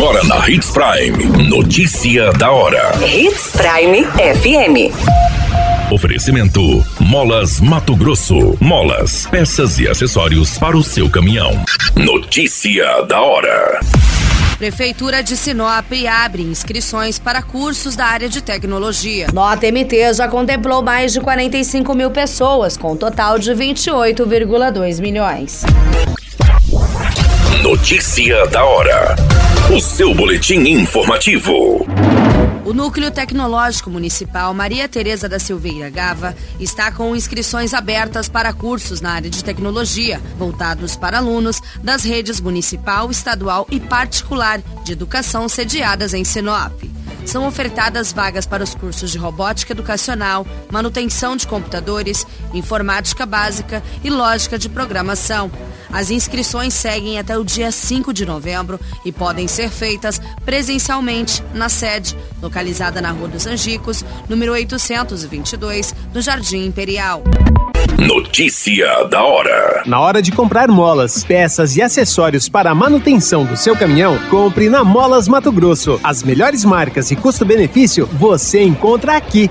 Agora na Hits Prime. Notícia da hora. Hits Prime FM. Oferecimento: Molas Mato Grosso. Molas, peças e acessórios para o seu caminhão. Notícia da hora. Prefeitura de Sinop abre inscrições para cursos da área de tecnologia. Nota MT já contemplou mais de 45 mil pessoas, com um total de 28,2 milhões. Notícia da hora. O seu boletim informativo. O Núcleo Tecnológico Municipal Maria Tereza da Silveira Gava está com inscrições abertas para cursos na área de tecnologia, voltados para alunos das redes municipal, estadual e particular de educação sediadas em Sinop. São ofertadas vagas para os cursos de robótica educacional, manutenção de computadores, informática básica e lógica de programação. As inscrições seguem até o dia 5 de novembro e podem ser feitas presencialmente na sede, localizada na Rua dos Angicos, número 822, no Jardim Imperial. Notícia da hora. Na hora de comprar molas, peças e acessórios para a manutenção do seu caminhão, compre na Molas Mato Grosso. As melhores marcas e custo-benefício você encontra aqui.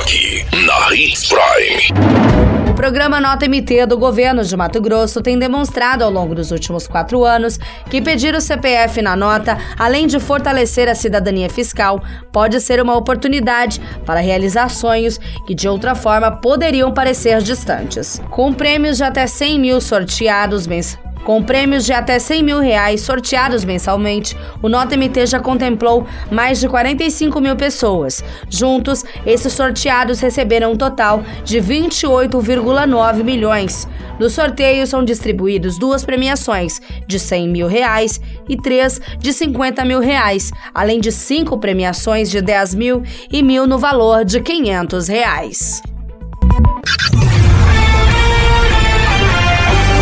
Aqui na Hits Prime. O programa Nota MT do governo de Mato Grosso tem demonstrado ao longo dos últimos quatro anos que pedir o CPF na nota, além de fortalecer a cidadania fiscal, pode ser uma oportunidade para realizar sonhos que de outra forma poderiam parecer distantes. Com prêmios de até 100 mil sorteados mensais com prêmios de até 100 mil reais sorteados mensalmente, o Nota MT já contemplou mais de 45 mil pessoas. Juntos, esses sorteados receberam um total de 28,9 milhões. No sorteio são distribuídos duas premiações de 100 mil reais e três de 50 mil reais, além de cinco premiações de 10 mil e mil no valor de 500 reais.